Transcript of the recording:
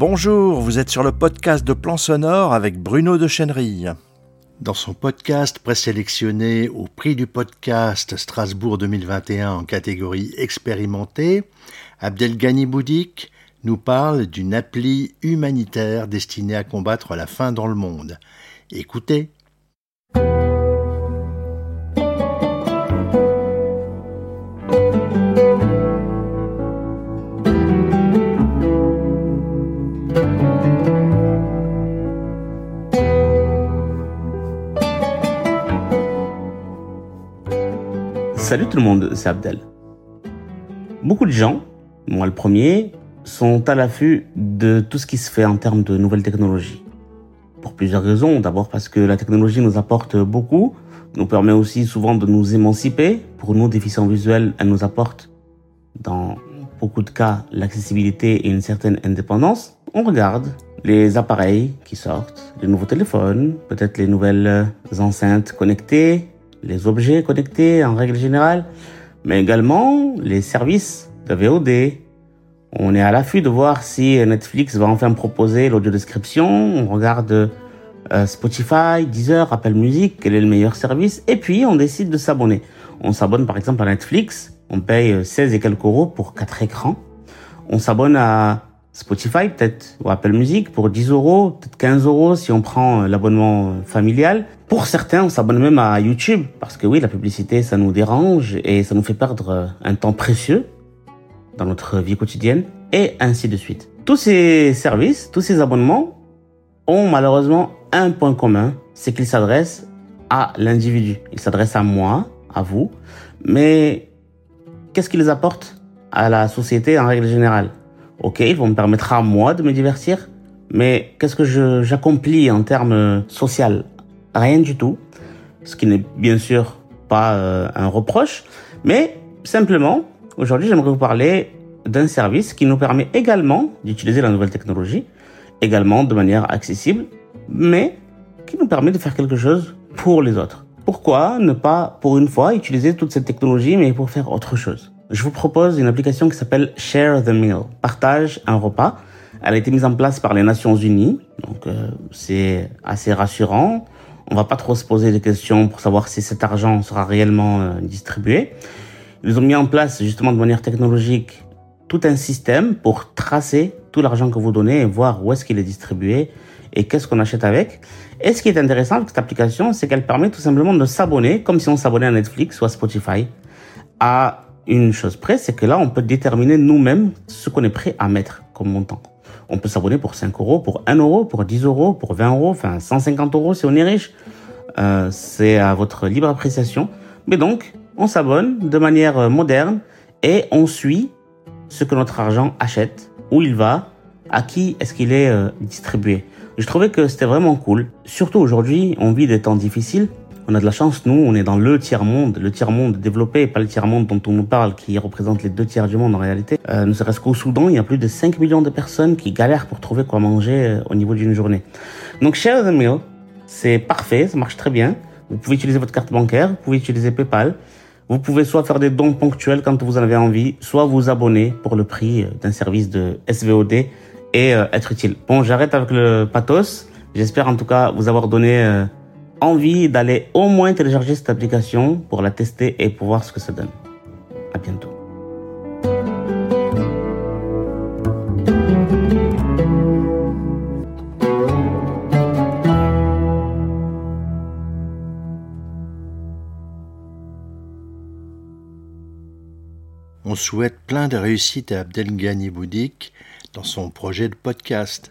Bonjour, vous êtes sur le podcast de Plan Sonore avec Bruno de Chenerille. Dans son podcast présélectionné au prix du podcast Strasbourg 2021 en catégorie expérimentée, Abdelghani Boudik nous parle d'une appli humanitaire destinée à combattre la faim dans le monde. Écoutez. Salut tout le monde, c'est Abdel. Beaucoup de gens, moi le premier, sont à l'affût de tout ce qui se fait en termes de nouvelles technologies. Pour plusieurs raisons. D'abord parce que la technologie nous apporte beaucoup, nous permet aussi souvent de nous émanciper. Pour nous, déficients visuels, elle nous apporte, dans beaucoup de cas, l'accessibilité et une certaine indépendance. On regarde les appareils qui sortent, les nouveaux téléphones, peut-être les nouvelles enceintes connectées, les objets connectés en règle générale, mais également les services de VOD. On est à l'affût de voir si Netflix va enfin proposer l'audio-description. On regarde euh, Spotify, Deezer, Apple Music, quel est le meilleur service. Et puis, on décide de s'abonner. On s'abonne par exemple à Netflix. On paye 16 et quelques euros pour 4 écrans. On s'abonne à Spotify peut-être ou Apple Music pour 10 euros, peut-être 15 euros si on prend euh, l'abonnement euh, familial. Pour certains, on s'abonne même à YouTube parce que oui, la publicité, ça nous dérange et ça nous fait perdre euh, un temps précieux dans notre vie quotidienne et ainsi de suite. Tous ces services, tous ces abonnements ont malheureusement un point commun, c'est qu'ils s'adressent à l'individu. Ils s'adressent à moi, à vous, mais qu'est-ce qu'ils apportent à la société en règle générale? Ok, ils vont me permettre à moi de me divertir, mais qu'est-ce que j'accomplis en termes social? Rien du tout. Ce qui n'est bien sûr pas euh, un reproche, mais simplement, aujourd'hui, j'aimerais vous parler d'un service qui nous permet également d'utiliser la nouvelle technologie, également de manière accessible, mais qui nous permet de faire quelque chose pour les autres. Pourquoi ne pas, pour une fois, utiliser toute cette technologie, mais pour faire autre chose? Je vous propose une application qui s'appelle Share the Meal, partage un repas. Elle a été mise en place par les Nations Unies, donc euh, c'est assez rassurant. On va pas trop se poser des questions pour savoir si cet argent sera réellement euh, distribué. Ils ont mis en place justement de manière technologique tout un système pour tracer tout l'argent que vous donnez et voir où est-ce qu'il est distribué et qu'est-ce qu'on achète avec. Et ce qui est intéressant avec cette application, c'est qu'elle permet tout simplement de s'abonner, comme si on s'abonnait à Netflix ou à Spotify, à une chose près, c'est que là, on peut déterminer nous-mêmes ce qu'on est prêt à mettre comme montant. On peut s'abonner pour 5 euros, pour 1 euro, pour 10 euros, pour 20 euros, enfin 150 euros si on est riche. Euh, c'est à votre libre appréciation. Mais donc, on s'abonne de manière euh, moderne et on suit ce que notre argent achète, où il va, à qui est-ce qu'il est, euh, distribué. Je trouvais que c'était vraiment cool. Surtout aujourd'hui, on vit des temps difficiles on a de la chance, nous, on est dans le tiers-monde, le tiers-monde développé, pas le tiers-monde dont on nous parle, qui représente les deux tiers du monde en réalité. Euh, ne serait-ce qu'au Soudan, il y a plus de 5 millions de personnes qui galèrent pour trouver quoi manger euh, au niveau d'une journée. Donc Share the Meal, c'est parfait, ça marche très bien. Vous pouvez utiliser votre carte bancaire, vous pouvez utiliser PayPal. Vous pouvez soit faire des dons ponctuels quand vous en avez envie, soit vous abonner pour le prix euh, d'un service de SVOD et être utile. Bon, j'arrête avec le pathos. J'espère en tout cas vous avoir donné envie d'aller au moins télécharger cette application pour la tester et pour voir ce que ça donne. À bientôt. On souhaite plein de réussite à Abdelghani Boudik dans son projet de podcast.